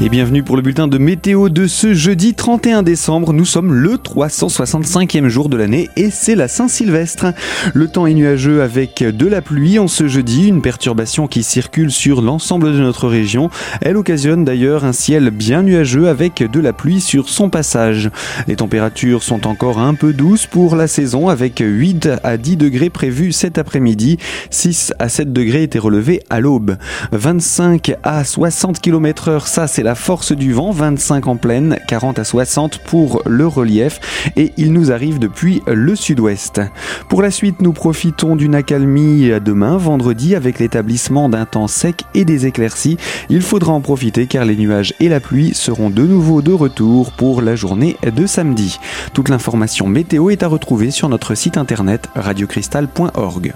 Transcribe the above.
Et bienvenue pour le bulletin de météo de ce jeudi 31 décembre. Nous sommes le 365e jour de l'année et c'est la Saint-Sylvestre. Le temps est nuageux avec de la pluie en ce jeudi, une perturbation qui circule sur l'ensemble de notre région. Elle occasionne d'ailleurs un ciel bien nuageux avec de la pluie sur son passage. Les températures sont encore un peu douces pour la saison avec 8 à 10 degrés prévus cet après-midi. 6 à 7 degrés étaient relevés à l'aube. 25 à 60 km heure, ça c'est la force du vent, 25 en pleine, 40 à 60 pour le relief et il nous arrive depuis le sud-ouest. Pour la suite, nous profitons d'une accalmie demain, vendredi, avec l'établissement d'un temps sec et des éclaircies. Il faudra en profiter car les nuages et la pluie seront de nouveau de retour pour la journée de samedi. Toute l'information météo est à retrouver sur notre site internet radiocristal.org.